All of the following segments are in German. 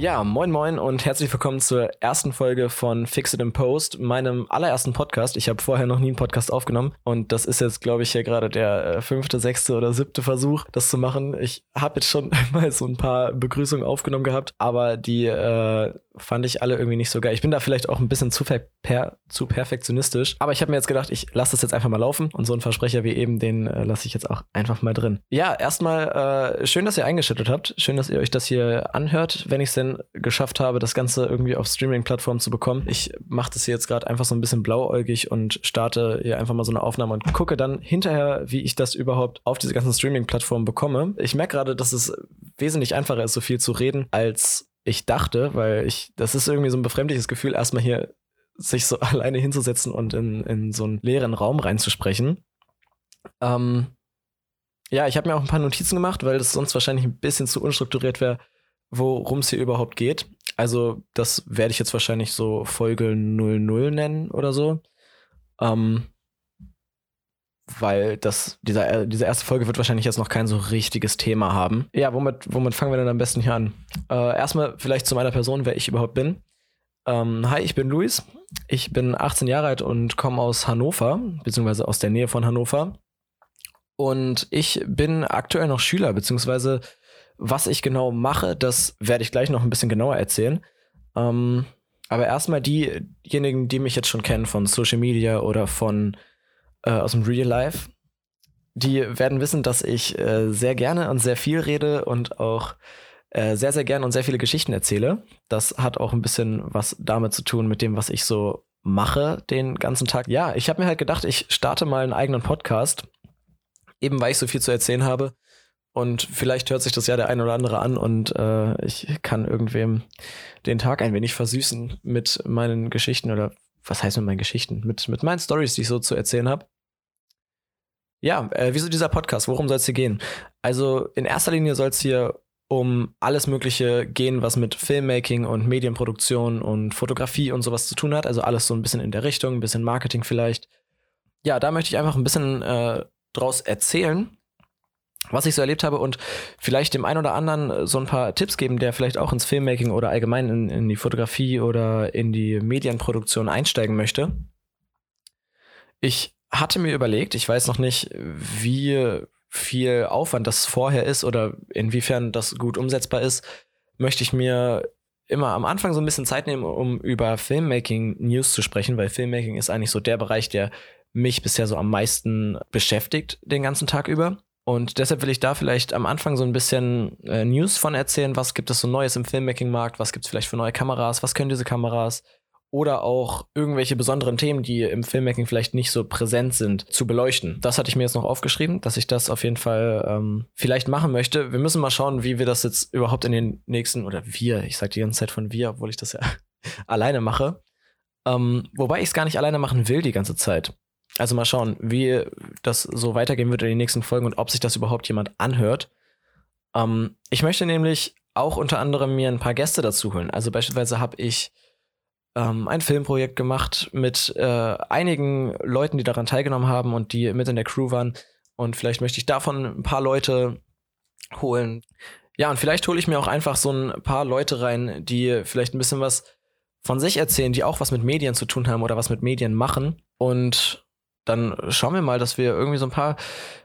Ja, moin moin und herzlich willkommen zur ersten Folge von Fix It in Post, meinem allerersten Podcast. Ich habe vorher noch nie einen Podcast aufgenommen und das ist jetzt, glaube ich, hier gerade der äh, fünfte, sechste oder siebte Versuch, das zu machen. Ich habe jetzt schon mal so ein paar Begrüßungen aufgenommen gehabt, aber die äh, fand ich alle irgendwie nicht so geil. Ich bin da vielleicht auch ein bisschen zu, per zu perfektionistisch, aber ich habe mir jetzt gedacht, ich lasse das jetzt einfach mal laufen und so einen Versprecher wie eben, den äh, lasse ich jetzt auch einfach mal drin. Ja, erstmal äh, schön, dass ihr eingeschüttet habt. Schön, dass ihr euch das hier anhört, wenn ich es denn geschafft habe, das Ganze irgendwie auf Streaming-Plattformen zu bekommen. Ich mache das hier jetzt gerade einfach so ein bisschen blauäugig und starte hier einfach mal so eine Aufnahme und gucke dann hinterher, wie ich das überhaupt auf diese ganzen Streaming-Plattformen bekomme. Ich merke gerade, dass es wesentlich einfacher ist, so viel zu reden, als ich dachte, weil ich, das ist irgendwie so ein befremdliches Gefühl, erstmal hier sich so alleine hinzusetzen und in, in so einen leeren Raum reinzusprechen. Ähm, ja, ich habe mir auch ein paar Notizen gemacht, weil das sonst wahrscheinlich ein bisschen zu unstrukturiert wäre, worum es hier überhaupt geht. Also, das werde ich jetzt wahrscheinlich so Folge 00 nennen oder so. Ähm, weil das, dieser, äh, diese erste Folge wird wahrscheinlich jetzt noch kein so richtiges Thema haben. Ja, womit, womit fangen wir denn am besten hier an? Äh, erstmal vielleicht zu meiner Person, wer ich überhaupt bin. Ähm, hi, ich bin Luis. Ich bin 18 Jahre alt und komme aus Hannover, beziehungsweise aus der Nähe von Hannover. Und ich bin aktuell noch Schüler, beziehungsweise was ich genau mache, das werde ich gleich noch ein bisschen genauer erzählen. Ähm, aber erstmal diejenigen, die mich jetzt schon kennen von Social Media oder von äh, aus dem Real Life, die werden wissen, dass ich äh, sehr gerne und sehr viel rede und auch äh, sehr, sehr gerne und sehr viele Geschichten erzähle. Das hat auch ein bisschen was damit zu tun, mit dem, was ich so mache den ganzen Tag. Ja, ich habe mir halt gedacht, ich starte mal einen eigenen Podcast, eben weil ich so viel zu erzählen habe. Und vielleicht hört sich das ja der ein oder andere an und äh, ich kann irgendwem den Tag ein wenig versüßen mit meinen Geschichten oder was heißt mit meinen Geschichten? Mit, mit meinen Stories, die ich so zu erzählen habe. Ja, äh, wieso dieser Podcast? Worum soll es hier gehen? Also in erster Linie soll es hier um alles Mögliche gehen, was mit Filmmaking und Medienproduktion und Fotografie und sowas zu tun hat. Also alles so ein bisschen in der Richtung, ein bisschen Marketing vielleicht. Ja, da möchte ich einfach ein bisschen äh, draus erzählen was ich so erlebt habe und vielleicht dem einen oder anderen äh, so ein paar Tipps geben, der vielleicht auch ins Filmmaking oder allgemein in, in die Fotografie oder in die Medienproduktion einsteigen möchte. Ich hatte mir überlegt, ich weiß noch nicht, wie viel Aufwand das vorher ist oder inwiefern das gut umsetzbar ist, möchte ich mir immer am Anfang so ein bisschen Zeit nehmen, um über Filmmaking News zu sprechen, weil Filmmaking ist eigentlich so der Bereich, der mich bisher so am meisten beschäftigt den ganzen Tag über. Und deshalb will ich da vielleicht am Anfang so ein bisschen äh, News von erzählen. Was gibt es so Neues im Filmmaking-Markt? Was gibt es vielleicht für neue Kameras? Was können diese Kameras? Oder auch irgendwelche besonderen Themen, die im Filmmaking vielleicht nicht so präsent sind, zu beleuchten. Das hatte ich mir jetzt noch aufgeschrieben, dass ich das auf jeden Fall ähm, vielleicht machen möchte. Wir müssen mal schauen, wie wir das jetzt überhaupt in den nächsten, oder wir, ich sage die ganze Zeit von wir, obwohl ich das ja alleine mache. Ähm, wobei ich es gar nicht alleine machen will die ganze Zeit. Also mal schauen, wie das so weitergehen wird in den nächsten Folgen und ob sich das überhaupt jemand anhört. Ähm, ich möchte nämlich auch unter anderem mir ein paar Gäste dazu holen. Also beispielsweise habe ich ähm, ein Filmprojekt gemacht mit äh, einigen Leuten, die daran teilgenommen haben und die mit in der Crew waren. Und vielleicht möchte ich davon ein paar Leute holen. Ja, und vielleicht hole ich mir auch einfach so ein paar Leute rein, die vielleicht ein bisschen was von sich erzählen, die auch was mit Medien zu tun haben oder was mit Medien machen. Und dann schauen wir mal, dass wir irgendwie so ein paar,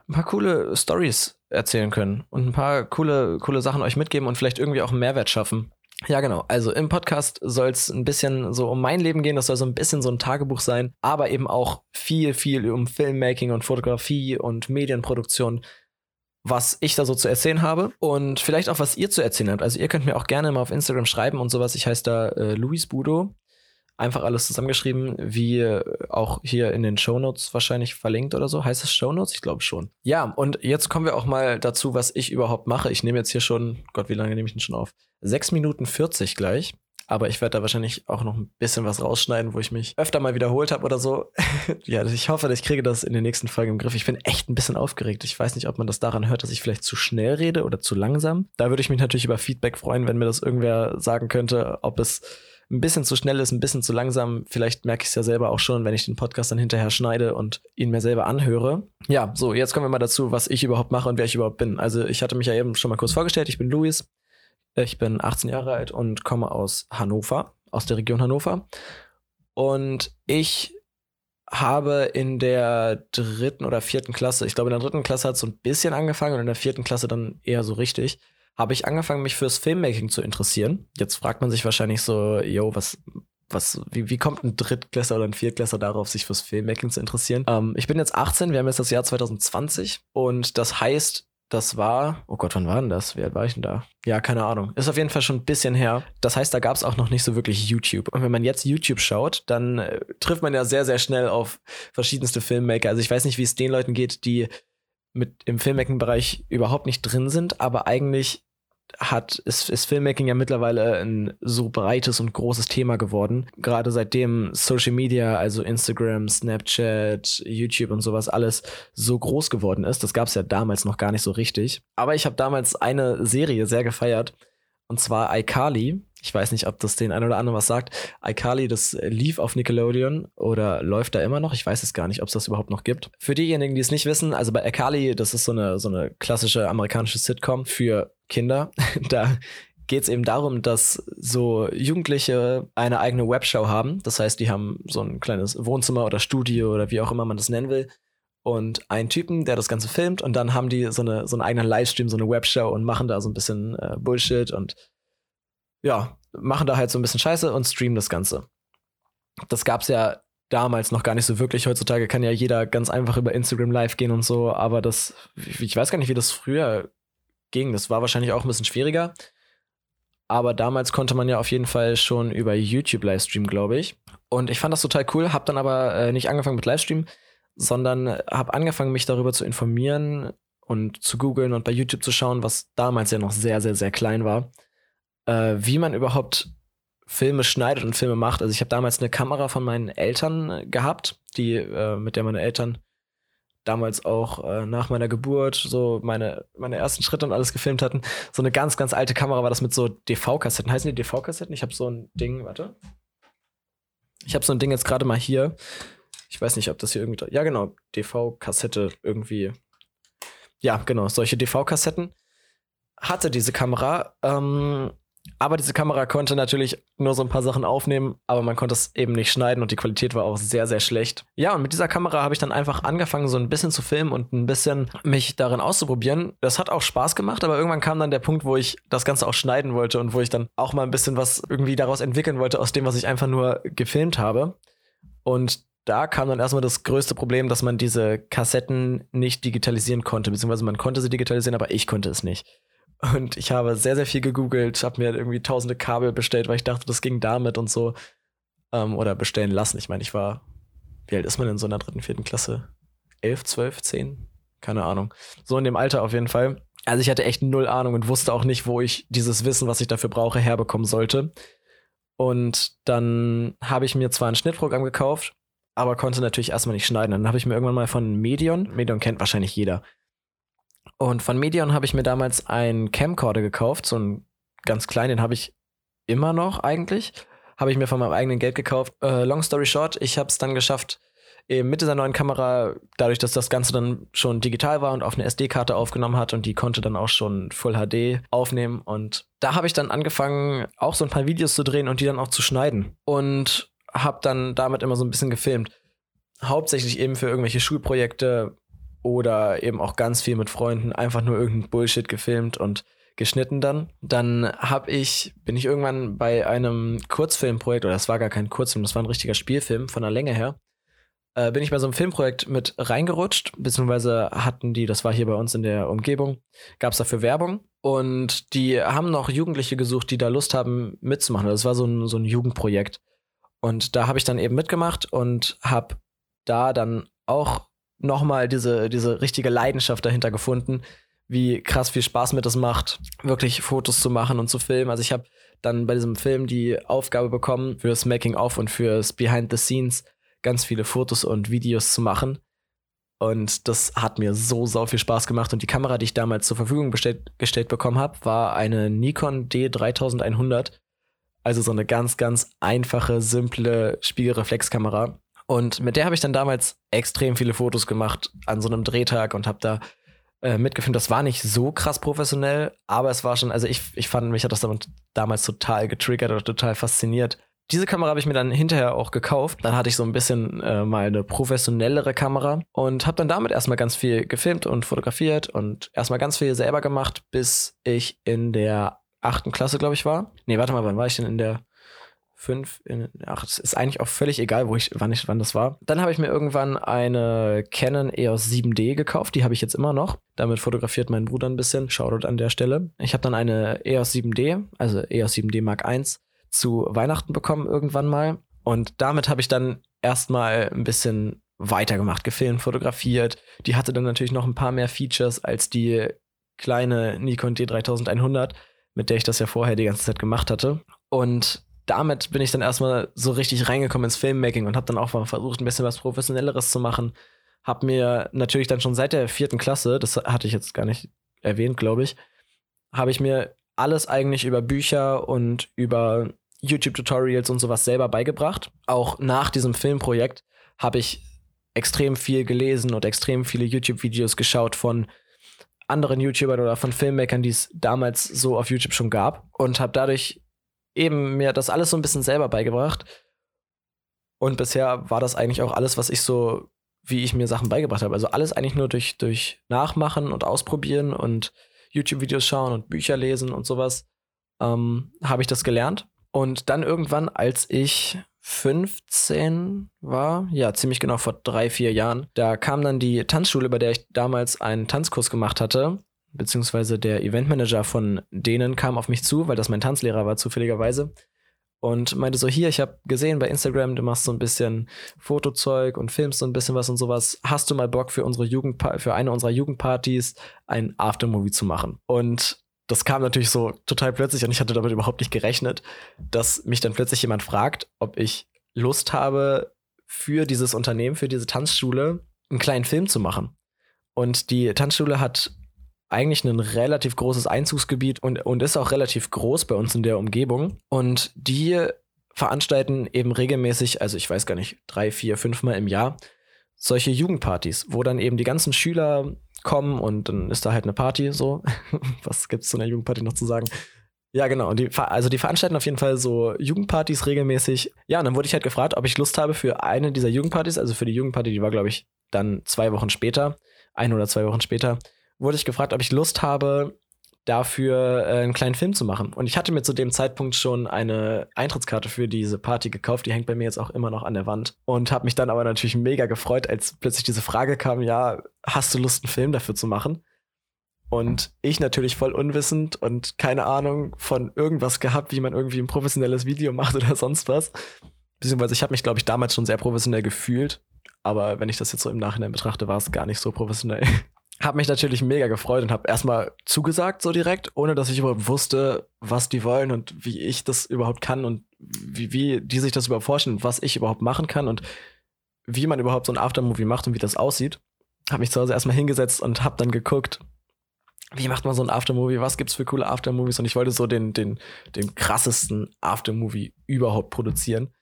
ein paar coole Stories erzählen können und ein paar coole, coole Sachen euch mitgeben und vielleicht irgendwie auch einen Mehrwert schaffen. Ja, genau. Also im Podcast soll es ein bisschen so um mein Leben gehen. Das soll so ein bisschen so ein Tagebuch sein, aber eben auch viel, viel um Filmmaking und Fotografie und Medienproduktion, was ich da so zu erzählen habe und vielleicht auch, was ihr zu erzählen habt. Also ihr könnt mir auch gerne mal auf Instagram schreiben und sowas. Ich heiße da äh, Luis Budo einfach alles zusammengeschrieben, wie auch hier in den Shownotes wahrscheinlich verlinkt oder so. Heißt es Shownotes? Ich glaube schon. Ja, und jetzt kommen wir auch mal dazu, was ich überhaupt mache. Ich nehme jetzt hier schon, Gott, wie lange nehme ich denn schon auf? 6 Minuten 40 gleich. Aber ich werde da wahrscheinlich auch noch ein bisschen was rausschneiden, wo ich mich öfter mal wiederholt habe oder so. ja, ich hoffe, ich kriege das in den nächsten Folgen im Griff. Ich bin echt ein bisschen aufgeregt. Ich weiß nicht, ob man das daran hört, dass ich vielleicht zu schnell rede oder zu langsam. Da würde ich mich natürlich über Feedback freuen, wenn mir das irgendwer sagen könnte, ob es ein bisschen zu schnell ist, ein bisschen zu langsam. Vielleicht merke ich es ja selber auch schon, wenn ich den Podcast dann hinterher schneide und ihn mir selber anhöre. Ja, so, jetzt kommen wir mal dazu, was ich überhaupt mache und wer ich überhaupt bin. Also ich hatte mich ja eben schon mal kurz vorgestellt. Ich bin Luis. Ich bin 18 Jahre alt und komme aus Hannover, aus der Region Hannover. Und ich habe in der dritten oder vierten Klasse, ich glaube in der dritten Klasse hat es so ein bisschen angefangen und in der vierten Klasse dann eher so richtig, habe ich angefangen, mich fürs Filmmaking zu interessieren. Jetzt fragt man sich wahrscheinlich so, yo, was, was, wie, wie kommt ein Drittklässler oder ein Viertklässler darauf, sich fürs Filmmaking zu interessieren? Ähm, ich bin jetzt 18, wir haben jetzt das Jahr 2020 und das heißt, das war, oh Gott, wann war denn das? Wie alt war ich denn da? Ja, keine Ahnung. Ist auf jeden Fall schon ein bisschen her. Das heißt, da gab es auch noch nicht so wirklich YouTube. Und wenn man jetzt YouTube schaut, dann äh, trifft man ja sehr, sehr schnell auf verschiedenste Filmmaker. Also ich weiß nicht, wie es den Leuten geht, die mit im Filmmaking-Bereich überhaupt nicht drin sind, aber eigentlich hat, ist, ist Filmmaking ja mittlerweile ein so breites und großes Thema geworden. Gerade seitdem Social Media, also Instagram, Snapchat, YouTube und sowas alles so groß geworden ist. Das gab es ja damals noch gar nicht so richtig. Aber ich habe damals eine Serie sehr gefeiert. Und zwar iCarly. Ich weiß nicht, ob das den einen oder anderen was sagt. iCarly, das lief auf Nickelodeon oder läuft da immer noch. Ich weiß es gar nicht, ob es das überhaupt noch gibt. Für diejenigen, die es nicht wissen, also bei iCarly, das ist so eine, so eine klassische amerikanische Sitcom für Kinder. da geht es eben darum, dass so Jugendliche eine eigene Webshow haben. Das heißt, die haben so ein kleines Wohnzimmer oder Studio oder wie auch immer man das nennen will. Und einen Typen, der das Ganze filmt und dann haben die so, eine, so einen eigenen Livestream, so eine Webshow und machen da so ein bisschen äh, Bullshit und ja, machen da halt so ein bisschen Scheiße und streamen das Ganze. Das gab's ja damals noch gar nicht so wirklich. Heutzutage kann ja jeder ganz einfach über Instagram Live gehen und so, aber das, ich weiß gar nicht, wie das früher ging. Das war wahrscheinlich auch ein bisschen schwieriger. Aber damals konnte man ja auf jeden Fall schon über YouTube Livestream, glaube ich. Und ich fand das total cool, habe dann aber äh, nicht angefangen mit Livestream, sondern habe angefangen, mich darüber zu informieren und zu googeln und bei YouTube zu schauen, was damals ja noch sehr, sehr, sehr klein war, äh, wie man überhaupt Filme schneidet und Filme macht. Also ich habe damals eine Kamera von meinen Eltern gehabt, die äh, mit der meine Eltern damals auch äh, nach meiner Geburt so meine, meine ersten Schritte und alles gefilmt hatten. So eine ganz, ganz alte Kamera war das mit so DV-Kassetten. Heißen die DV-Kassetten? Ich habe so ein Ding, warte. Ich habe so ein Ding jetzt gerade mal hier. Ich weiß nicht, ob das hier irgendwie. Ja, genau. DV-Kassette irgendwie. Ja, genau. Solche DV-Kassetten hatte diese Kamera. Ähm, aber diese Kamera konnte natürlich nur so ein paar Sachen aufnehmen, aber man konnte es eben nicht schneiden und die Qualität war auch sehr, sehr schlecht. Ja, und mit dieser Kamera habe ich dann einfach angefangen, so ein bisschen zu filmen und ein bisschen mich darin auszuprobieren. Das hat auch Spaß gemacht, aber irgendwann kam dann der Punkt, wo ich das Ganze auch schneiden wollte und wo ich dann auch mal ein bisschen was irgendwie daraus entwickeln wollte, aus dem, was ich einfach nur gefilmt habe. Und da kam dann erstmal das größte Problem, dass man diese Kassetten nicht digitalisieren konnte, beziehungsweise man konnte sie digitalisieren, aber ich konnte es nicht. Und ich habe sehr, sehr viel gegoogelt, habe mir irgendwie tausende Kabel bestellt, weil ich dachte, das ging damit und so. Ähm, oder bestellen lassen. Ich meine, ich war, wie alt ist man in so einer dritten, vierten Klasse? Elf, zwölf, zehn? Keine Ahnung. So in dem Alter auf jeden Fall. Also ich hatte echt null Ahnung und wusste auch nicht, wo ich dieses Wissen, was ich dafür brauche, herbekommen sollte. Und dann habe ich mir zwar ein Schnittprogramm gekauft, aber konnte natürlich erstmal nicht schneiden. Dann habe ich mir irgendwann mal von Medion, Medion kennt wahrscheinlich jeder, und von Medion habe ich mir damals einen Camcorder gekauft, so einen ganz kleinen, den habe ich immer noch eigentlich. Habe ich mir von meinem eigenen Geld gekauft. Äh, long story short, ich habe es dann geschafft, eben mit dieser neuen Kamera, dadurch, dass das Ganze dann schon digital war und auf eine SD-Karte aufgenommen hat und die konnte dann auch schon Full HD aufnehmen. Und da habe ich dann angefangen, auch so ein paar Videos zu drehen und die dann auch zu schneiden. Und habe dann damit immer so ein bisschen gefilmt. Hauptsächlich eben für irgendwelche Schulprojekte, oder eben auch ganz viel mit Freunden einfach nur irgendein Bullshit gefilmt und geschnitten dann. Dann habe ich, bin ich irgendwann bei einem Kurzfilmprojekt, oder das war gar kein Kurzfilm, das war ein richtiger Spielfilm von der Länge her, äh, bin ich bei so einem Filmprojekt mit reingerutscht, beziehungsweise hatten die, das war hier bei uns in der Umgebung, gab es dafür Werbung und die haben noch Jugendliche gesucht, die da Lust haben mitzumachen. Das war so ein, so ein Jugendprojekt. Und da habe ich dann eben mitgemacht und habe da dann auch nochmal diese, diese richtige Leidenschaft dahinter gefunden, wie krass viel Spaß mir das macht, wirklich Fotos zu machen und zu filmen. Also ich habe dann bei diesem Film die Aufgabe bekommen, fürs Making-of und fürs Behind the Scenes ganz viele Fotos und Videos zu machen. Und das hat mir so sau viel Spaß gemacht. Und die Kamera, die ich damals zur Verfügung gestellt bekommen habe, war eine Nikon D3100. Also so eine ganz, ganz einfache, simple Spiegelreflexkamera. Und mit der habe ich dann damals extrem viele Fotos gemacht an so einem Drehtag und habe da äh, mitgefilmt. Das war nicht so krass professionell, aber es war schon, also ich, ich fand, mich hat das damals total getriggert oder total fasziniert. Diese Kamera habe ich mir dann hinterher auch gekauft. Dann hatte ich so ein bisschen äh, mal eine professionellere Kamera und habe dann damit erstmal ganz viel gefilmt und fotografiert und erstmal ganz viel selber gemacht, bis ich in der achten Klasse, glaube ich, war. Nee, warte mal, wann war ich denn in der fünf, in, ach, es ist eigentlich auch völlig egal, wo ich, wann ich, wann das war. Dann habe ich mir irgendwann eine Canon EOS 7D gekauft, die habe ich jetzt immer noch. Damit fotografiert mein Bruder ein bisschen. Shoutout an der Stelle. Ich habe dann eine EOS 7D, also EOS 7D Mark I, zu Weihnachten bekommen irgendwann mal. Und damit habe ich dann erstmal ein bisschen weitergemacht, gefilmt, fotografiert. Die hatte dann natürlich noch ein paar mehr Features als die kleine Nikon D3100, mit der ich das ja vorher die ganze Zeit gemacht hatte. Und damit bin ich dann erstmal so richtig reingekommen ins Filmmaking und habe dann auch mal versucht, ein bisschen was Professionelleres zu machen. Hab mir natürlich dann schon seit der vierten Klasse, das hatte ich jetzt gar nicht erwähnt, glaube ich, habe ich mir alles eigentlich über Bücher und über YouTube-Tutorials und sowas selber beigebracht. Auch nach diesem Filmprojekt habe ich extrem viel gelesen und extrem viele YouTube-Videos geschaut von anderen YouTubern oder von Filmmakern, die es damals so auf YouTube schon gab und habe dadurch eben mir das alles so ein bisschen selber beigebracht. Und bisher war das eigentlich auch alles, was ich so, wie ich mir Sachen beigebracht habe. Also alles eigentlich nur durch, durch Nachmachen und Ausprobieren und YouTube-Videos schauen und Bücher lesen und sowas ähm, habe ich das gelernt. Und dann irgendwann, als ich 15 war, ja, ziemlich genau vor drei, vier Jahren, da kam dann die Tanzschule, bei der ich damals einen Tanzkurs gemacht hatte, beziehungsweise der Eventmanager von denen kam auf mich zu, weil das mein Tanzlehrer war, zufälligerweise. Und meinte so, hier, ich habe gesehen bei Instagram, du machst so ein bisschen Fotozeug und filmst so ein bisschen was und sowas. Hast du mal Bock für unsere Jugendpa für eine unserer Jugendpartys ein Aftermovie zu machen? Und das kam natürlich so total plötzlich und ich hatte damit überhaupt nicht gerechnet, dass mich dann plötzlich jemand fragt, ob ich Lust habe, für dieses Unternehmen, für diese Tanzschule, einen kleinen Film zu machen. Und die Tanzschule hat eigentlich ein relativ großes Einzugsgebiet und, und ist auch relativ groß bei uns in der Umgebung. Und die veranstalten eben regelmäßig, also ich weiß gar nicht, drei, vier, fünf Mal im Jahr, solche Jugendpartys, wo dann eben die ganzen Schüler kommen und dann ist da halt eine Party so. Was gibt es zu einer Jugendparty noch zu sagen? Ja, genau. Die, also die veranstalten auf jeden Fall so Jugendpartys regelmäßig. Ja, und dann wurde ich halt gefragt, ob ich Lust habe für eine dieser Jugendpartys, also für die Jugendparty, die war, glaube ich, dann zwei Wochen später, ein oder zwei Wochen später, wurde ich gefragt, ob ich Lust habe, dafür äh, einen kleinen Film zu machen. Und ich hatte mir zu dem Zeitpunkt schon eine Eintrittskarte für diese Party gekauft. Die hängt bei mir jetzt auch immer noch an der Wand. Und habe mich dann aber natürlich mega gefreut, als plötzlich diese Frage kam, ja, hast du Lust, einen Film dafür zu machen? Und ich natürlich voll unwissend und keine Ahnung von irgendwas gehabt, wie man irgendwie ein professionelles Video macht oder sonst was. Beziehungsweise ich habe mich, glaube ich, damals schon sehr professionell gefühlt. Aber wenn ich das jetzt so im Nachhinein betrachte, war es gar nicht so professionell. habe mich natürlich mega gefreut und habe erstmal zugesagt so direkt, ohne dass ich überhaupt wusste, was die wollen und wie ich das überhaupt kann und wie, wie die sich das überhaupt vorstellen was ich überhaupt machen kann und wie man überhaupt so ein Aftermovie macht und wie das aussieht. Habe mich zu Hause erstmal hingesetzt und habe dann geguckt, wie macht man so ein Aftermovie, was gibt's für coole Aftermovies und ich wollte so den, den, den krassesten Aftermovie überhaupt produzieren.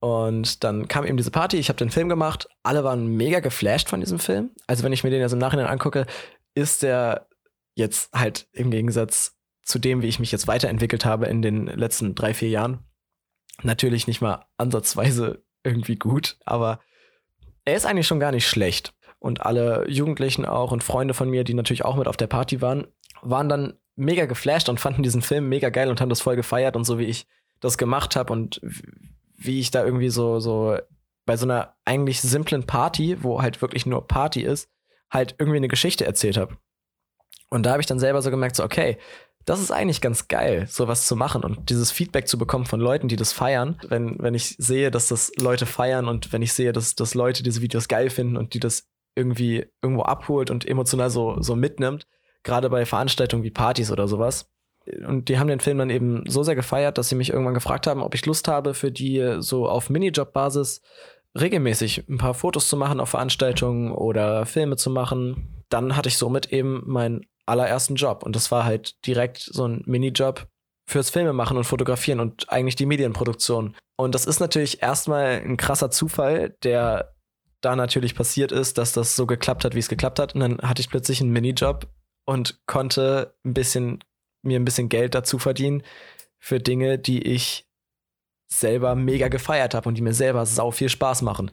Und dann kam eben diese Party, ich habe den Film gemacht, alle waren mega geflasht von diesem Film. Also wenn ich mir den jetzt im Nachhinein angucke, ist der jetzt halt im Gegensatz zu dem, wie ich mich jetzt weiterentwickelt habe in den letzten drei, vier Jahren, natürlich nicht mal ansatzweise irgendwie gut, aber er ist eigentlich schon gar nicht schlecht. Und alle Jugendlichen auch und Freunde von mir, die natürlich auch mit auf der Party waren, waren dann mega geflasht und fanden diesen Film mega geil und haben das voll gefeiert und so wie ich das gemacht habe und wie ich da irgendwie so, so bei so einer eigentlich simplen Party, wo halt wirklich nur Party ist, halt irgendwie eine Geschichte erzählt habe. Und da habe ich dann selber so gemerkt, so, okay, das ist eigentlich ganz geil, sowas zu machen und dieses Feedback zu bekommen von Leuten, die das feiern. Wenn, wenn ich sehe, dass das Leute feiern und wenn ich sehe, dass, dass Leute diese Videos geil finden und die das irgendwie irgendwo abholt und emotional so, so mitnimmt, gerade bei Veranstaltungen wie Partys oder sowas, und die haben den Film dann eben so sehr gefeiert, dass sie mich irgendwann gefragt haben, ob ich Lust habe, für die so auf Minijob-Basis regelmäßig ein paar Fotos zu machen auf Veranstaltungen oder Filme zu machen. Dann hatte ich somit eben meinen allerersten Job. Und das war halt direkt so ein Minijob fürs Filme machen und fotografieren und eigentlich die Medienproduktion. Und das ist natürlich erstmal ein krasser Zufall, der da natürlich passiert ist, dass das so geklappt hat, wie es geklappt hat. Und dann hatte ich plötzlich einen Minijob und konnte ein bisschen, mir ein bisschen Geld dazu verdienen für Dinge, die ich selber mega gefeiert habe und die mir selber sau viel Spaß machen.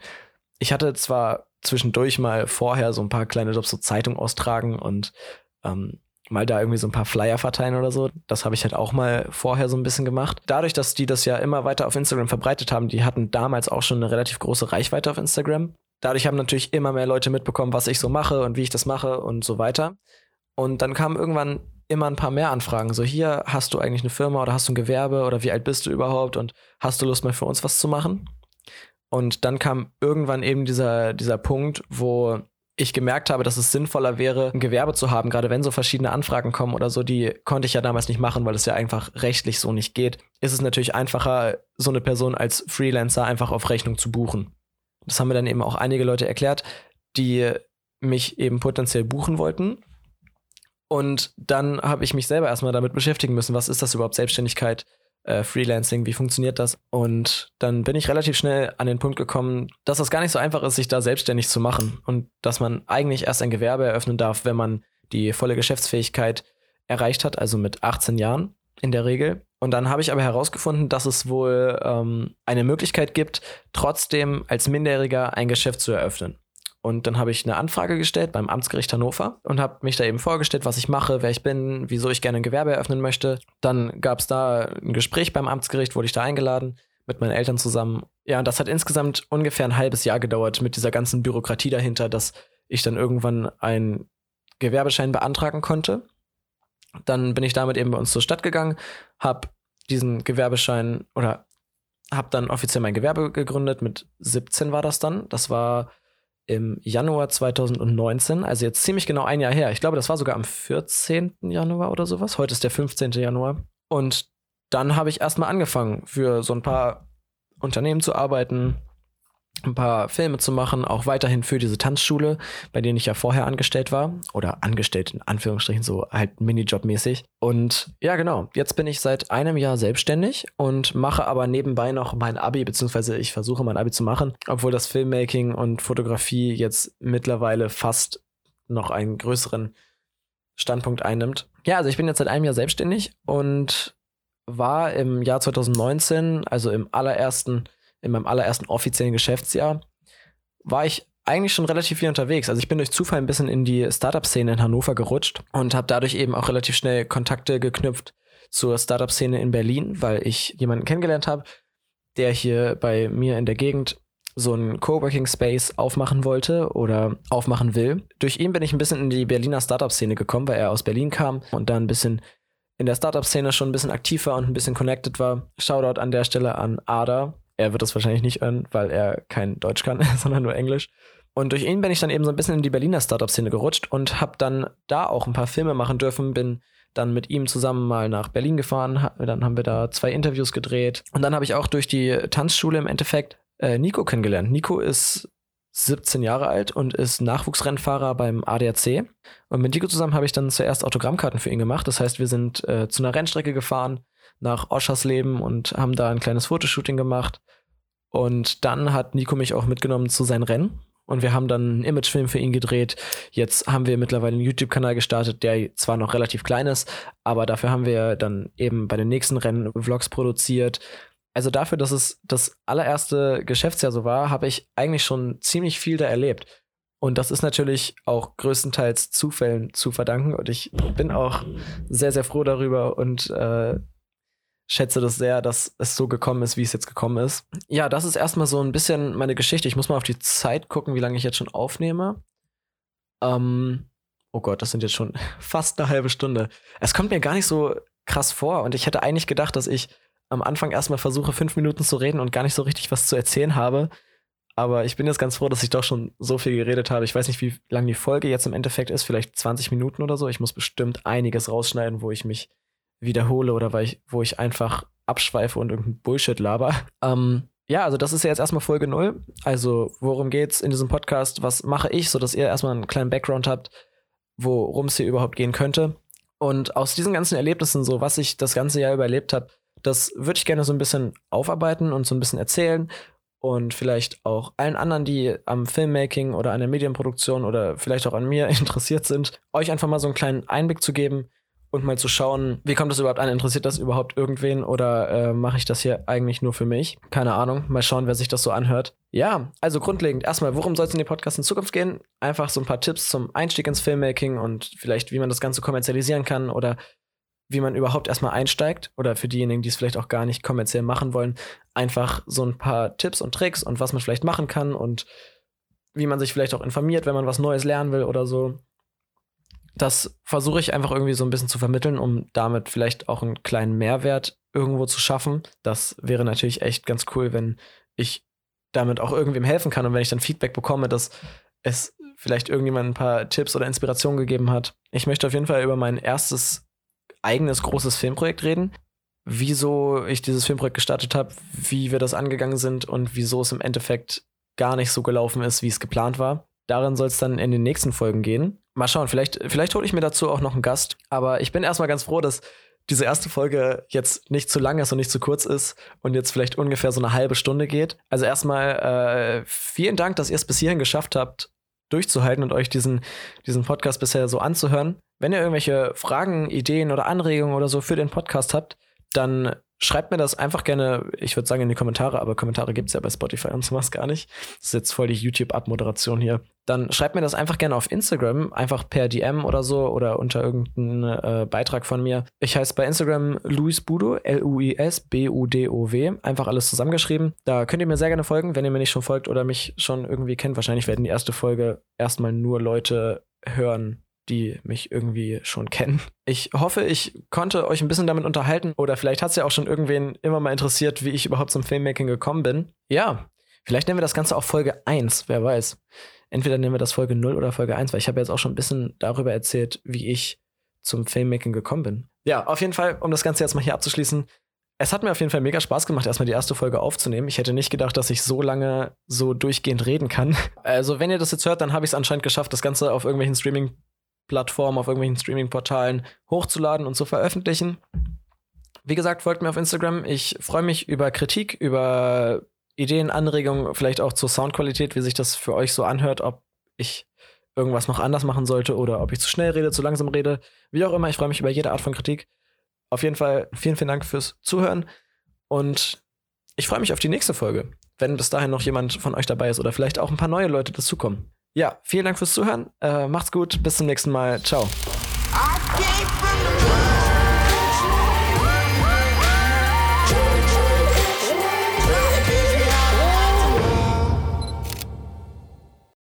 Ich hatte zwar zwischendurch mal vorher so ein paar kleine Jobs, so Zeitung austragen und ähm, mal da irgendwie so ein paar Flyer verteilen oder so. Das habe ich halt auch mal vorher so ein bisschen gemacht. Dadurch, dass die das ja immer weiter auf Instagram verbreitet haben, die hatten damals auch schon eine relativ große Reichweite auf Instagram. Dadurch haben natürlich immer mehr Leute mitbekommen, was ich so mache und wie ich das mache und so weiter. Und dann kamen irgendwann immer ein paar mehr Anfragen. So, hier hast du eigentlich eine Firma oder hast du ein Gewerbe oder wie alt bist du überhaupt und hast du Lust mal für uns was zu machen? Und dann kam irgendwann eben dieser, dieser Punkt, wo ich gemerkt habe, dass es sinnvoller wäre, ein Gewerbe zu haben, gerade wenn so verschiedene Anfragen kommen oder so, die konnte ich ja damals nicht machen, weil es ja einfach rechtlich so nicht geht, ist es natürlich einfacher, so eine Person als Freelancer einfach auf Rechnung zu buchen. Das haben mir dann eben auch einige Leute erklärt, die mich eben potenziell buchen wollten. Und dann habe ich mich selber erstmal damit beschäftigen müssen, was ist das überhaupt Selbstständigkeit? äh, Freelancing, wie funktioniert das? Und dann bin ich relativ schnell an den Punkt gekommen, dass es gar nicht so einfach ist, sich da selbstständig zu machen und dass man eigentlich erst ein Gewerbe eröffnen darf, wenn man die volle Geschäftsfähigkeit erreicht hat, also mit 18 Jahren in der Regel. Und dann habe ich aber herausgefunden, dass es wohl ähm, eine Möglichkeit gibt, trotzdem als Minderjähriger ein Geschäft zu eröffnen. Und dann habe ich eine Anfrage gestellt beim Amtsgericht Hannover und habe mich da eben vorgestellt, was ich mache, wer ich bin, wieso ich gerne ein Gewerbe eröffnen möchte. Dann gab es da ein Gespräch beim Amtsgericht, wurde ich da eingeladen mit meinen Eltern zusammen. Ja, und das hat insgesamt ungefähr ein halbes Jahr gedauert mit dieser ganzen Bürokratie dahinter, dass ich dann irgendwann einen Gewerbeschein beantragen konnte. Dann bin ich damit eben bei uns zur Stadt gegangen, habe diesen Gewerbeschein oder habe dann offiziell mein Gewerbe gegründet. Mit 17 war das dann. Das war im Januar 2019, also jetzt ziemlich genau ein Jahr her. Ich glaube, das war sogar am 14. Januar oder sowas. Heute ist der 15. Januar. Und dann habe ich erstmal angefangen, für so ein paar Unternehmen zu arbeiten, ein paar Filme zu machen, auch weiterhin für diese Tanzschule, bei denen ich ja vorher angestellt war. Oder angestellt in Anführungsstrichen, so halt Minijob-mäßig. Und ja, genau, jetzt bin ich seit einem Jahr selbstständig und mache aber nebenbei noch mein Abi, beziehungsweise ich versuche mein Abi zu machen, obwohl das Filmmaking und Fotografie jetzt mittlerweile fast noch einen größeren Standpunkt einnimmt. Ja, also ich bin jetzt seit einem Jahr selbstständig und war im Jahr 2019, also im allerersten in meinem allerersten offiziellen Geschäftsjahr, war ich eigentlich schon relativ viel unterwegs. Also ich bin durch Zufall ein bisschen in die Startup-Szene in Hannover gerutscht und habe dadurch eben auch relativ schnell Kontakte geknüpft zur Startup-Szene in Berlin, weil ich jemanden kennengelernt habe, der hier bei mir in der Gegend so einen Coworking Space aufmachen wollte oder aufmachen will. Durch ihn bin ich ein bisschen in die Berliner Startup-Szene gekommen, weil er aus Berlin kam und da ein bisschen in der Startup-Szene schon ein bisschen aktiv war und ein bisschen connected war. Shoutout an der Stelle an Ada, er wird das wahrscheinlich nicht hören, weil er kein Deutsch kann, sondern nur Englisch. Und durch ihn bin ich dann eben so ein bisschen in die Berliner Startup-Szene gerutscht und habe dann da auch ein paar Filme machen dürfen, bin dann mit ihm zusammen mal nach Berlin gefahren, dann haben wir da zwei Interviews gedreht und dann habe ich auch durch die Tanzschule im Endeffekt äh, Nico kennengelernt. Nico ist 17 Jahre alt und ist Nachwuchsrennfahrer beim ADAC. Und mit Nico zusammen habe ich dann zuerst Autogrammkarten für ihn gemacht. Das heißt, wir sind äh, zu einer Rennstrecke gefahren, nach Oschersleben und haben da ein kleines Fotoshooting gemacht. Und dann hat Nico mich auch mitgenommen zu seinen Rennen. Und wir haben dann einen Imagefilm für ihn gedreht. Jetzt haben wir mittlerweile einen YouTube-Kanal gestartet, der zwar noch relativ klein ist, aber dafür haben wir dann eben bei den nächsten Rennen Vlogs produziert. Also dafür, dass es das allererste Geschäftsjahr so war, habe ich eigentlich schon ziemlich viel da erlebt. Und das ist natürlich auch größtenteils Zufällen zu verdanken. Und ich bin auch sehr, sehr froh darüber und äh, schätze das sehr, dass es so gekommen ist, wie es jetzt gekommen ist. Ja, das ist erstmal so ein bisschen meine Geschichte. Ich muss mal auf die Zeit gucken, wie lange ich jetzt schon aufnehme. Ähm, oh Gott, das sind jetzt schon fast eine halbe Stunde. Es kommt mir gar nicht so krass vor und ich hätte eigentlich gedacht, dass ich am Anfang erstmal versuche, fünf Minuten zu reden und gar nicht so richtig was zu erzählen habe. Aber ich bin jetzt ganz froh, dass ich doch schon so viel geredet habe. Ich weiß nicht, wie lang die Folge jetzt im Endeffekt ist, vielleicht 20 Minuten oder so. Ich muss bestimmt einiges rausschneiden, wo ich mich wiederhole oder weil ich, wo ich einfach abschweife und irgendein Bullshit laber. Ähm, ja, also das ist ja jetzt erstmal Folge 0. Also, worum geht's in diesem Podcast? Was mache ich, sodass ihr erstmal einen kleinen Background habt, worum es hier überhaupt gehen könnte. Und aus diesen ganzen Erlebnissen, so was ich das ganze Jahr überlebt habe, das würde ich gerne so ein bisschen aufarbeiten und so ein bisschen erzählen und vielleicht auch allen anderen, die am Filmmaking oder an der Medienproduktion oder vielleicht auch an mir interessiert sind, euch einfach mal so einen kleinen Einblick zu geben und mal zu schauen, wie kommt das überhaupt an? Interessiert das überhaupt irgendwen oder äh, mache ich das hier eigentlich nur für mich? Keine Ahnung. Mal schauen, wer sich das so anhört. Ja, also grundlegend erstmal, worum soll es in den Podcast in Zukunft gehen? Einfach so ein paar Tipps zum Einstieg ins Filmmaking und vielleicht, wie man das Ganze kommerzialisieren kann oder wie man überhaupt erstmal einsteigt oder für diejenigen, die es vielleicht auch gar nicht kommerziell machen wollen, einfach so ein paar Tipps und Tricks und was man vielleicht machen kann und wie man sich vielleicht auch informiert, wenn man was Neues lernen will oder so. Das versuche ich einfach irgendwie so ein bisschen zu vermitteln, um damit vielleicht auch einen kleinen Mehrwert irgendwo zu schaffen. Das wäre natürlich echt ganz cool, wenn ich damit auch irgendwem helfen kann und wenn ich dann Feedback bekomme, dass es vielleicht irgendjemand ein paar Tipps oder Inspirationen gegeben hat. Ich möchte auf jeden Fall über mein erstes eigenes großes Filmprojekt reden. Wieso ich dieses Filmprojekt gestartet habe, wie wir das angegangen sind und wieso es im Endeffekt gar nicht so gelaufen ist, wie es geplant war. Darin soll es dann in den nächsten Folgen gehen. Mal schauen, vielleicht, vielleicht hole ich mir dazu auch noch einen Gast. Aber ich bin erstmal ganz froh, dass diese erste Folge jetzt nicht zu lang ist und nicht zu kurz ist und jetzt vielleicht ungefähr so eine halbe Stunde geht. Also erstmal äh, vielen Dank, dass ihr es bis hierhin geschafft habt, durchzuhalten und euch diesen, diesen Podcast bisher so anzuhören. Wenn ihr irgendwelche Fragen, Ideen oder Anregungen oder so für den Podcast habt, dann schreibt mir das einfach gerne, ich würde sagen in die Kommentare, aber Kommentare gibt es ja bei Spotify und sowas gar nicht. Das ist jetzt voll die YouTube-Abmoderation hier. Dann schreibt mir das einfach gerne auf Instagram, einfach per DM oder so oder unter irgendeinem äh, Beitrag von mir. Ich heiße bei Instagram Luis Budo, L-U-I-S B-U-D-O-W, einfach alles zusammengeschrieben. Da könnt ihr mir sehr gerne folgen, wenn ihr mir nicht schon folgt oder mich schon irgendwie kennt. Wahrscheinlich werden die erste Folge erstmal nur Leute hören, die mich irgendwie schon kennen. Ich hoffe, ich konnte euch ein bisschen damit unterhalten oder vielleicht hat es ja auch schon irgendwen immer mal interessiert, wie ich überhaupt zum Filmmaking gekommen bin. Ja, vielleicht nennen wir das Ganze auch Folge 1, wer weiß. Entweder nennen wir das Folge 0 oder Folge 1, weil ich habe jetzt auch schon ein bisschen darüber erzählt, wie ich zum Filmmaking gekommen bin. Ja, auf jeden Fall, um das Ganze jetzt mal hier abzuschließen, es hat mir auf jeden Fall mega Spaß gemacht, erstmal die erste Folge aufzunehmen. Ich hätte nicht gedacht, dass ich so lange so durchgehend reden kann. Also, wenn ihr das jetzt hört, dann habe ich es anscheinend geschafft, das Ganze auf irgendwelchen Streaming Plattformen, auf irgendwelchen Streaming-Portalen hochzuladen und zu veröffentlichen. Wie gesagt, folgt mir auf Instagram. Ich freue mich über Kritik, über Ideen, Anregungen, vielleicht auch zur Soundqualität, wie sich das für euch so anhört, ob ich irgendwas noch anders machen sollte oder ob ich zu schnell rede, zu langsam rede. Wie auch immer, ich freue mich über jede Art von Kritik. Auf jeden Fall vielen, vielen Dank fürs Zuhören und ich freue mich auf die nächste Folge, wenn bis dahin noch jemand von euch dabei ist oder vielleicht auch ein paar neue Leute dazukommen. Ja, vielen Dank fürs Zuhören. Äh, macht's gut. Bis zum nächsten Mal. Ciao.